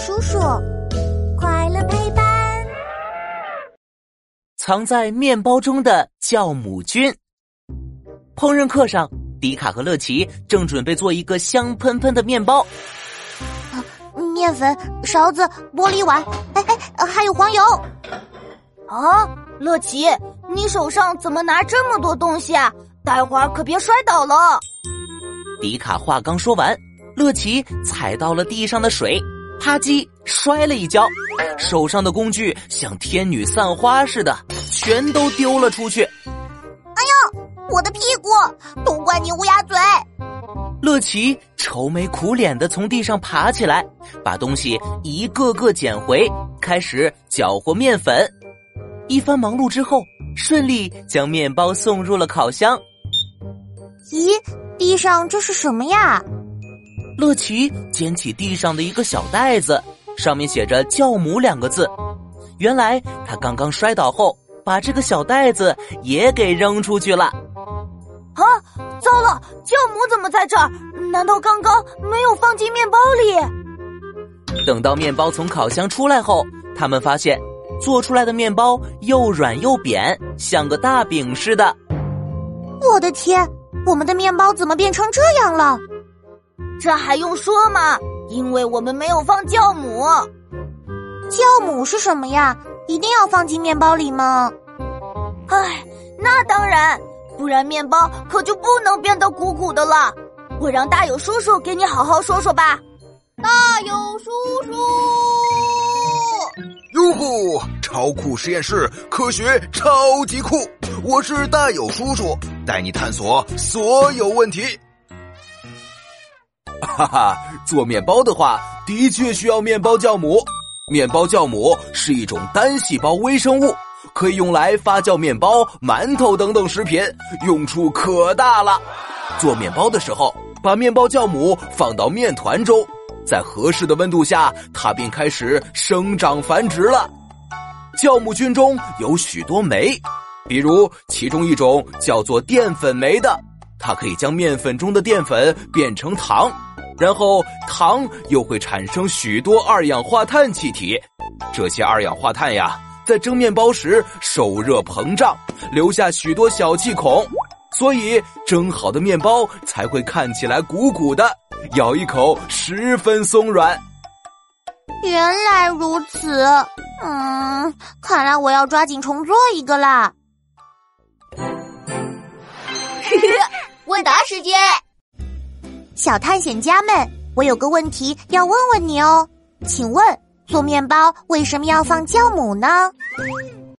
叔叔，快乐陪伴。藏在面包中的酵母菌。烹饪课上，迪卡和乐奇正准备做一个香喷喷的面包。面粉、勺子、玻璃碗，哎哎，还有黄油。啊，乐奇，你手上怎么拿这么多东西啊？待会儿可别摔倒了。迪卡话刚说完，乐奇踩到了地上的水，啪叽摔了一跤，手上的工具像天女散花似的，全都丢了出去。哎呦，我的屁股！都怪你乌鸦嘴！乐奇愁眉苦脸的从地上爬起来，把东西一个个捡回，开始搅和面粉。一番忙碌之后，顺利将面包送入了烤箱。咦，地上这是什么呀？乐奇捡起地上的一个小袋子，上面写着“酵母”两个字。原来他刚刚摔倒后，把这个小袋子也给扔出去了。啊，糟了！酵母怎么在这儿？难道刚刚没有放进面包里？等到面包从烤箱出来后，他们发现做出来的面包又软又扁，像个大饼似的。我的天！我们的面包怎么变成这样了？这还用说吗？因为我们没有放酵母。酵母是什么呀？一定要放进面包里吗？唉，那当然，不然面包可就不能变得鼓鼓的了。我让大友叔叔给你好好说说吧。大友叔叔，哟呼！超酷实验室，科学超级酷！我是大友叔叔。带你探索所有问题。哈哈，做面包的话，的确需要面包酵母。面包酵母是一种单细胞微生物，可以用来发酵面包、馒头等等食品，用处可大了。做面包的时候，把面包酵母放到面团中，在合适的温度下，它便开始生长繁殖了。酵母菌中有许多酶。比如，其中一种叫做淀粉酶的，它可以将面粉中的淀粉变成糖，然后糖又会产生许多二氧化碳气体。这些二氧化碳呀，在蒸面包时受热膨胀，留下许多小气孔，所以蒸好的面包才会看起来鼓鼓的，咬一口十分松软。原来如此，嗯，看来我要抓紧重做一个啦。问答时间，小探险家们，我有个问题要问问你哦，请问做面包为什么要放酵母呢？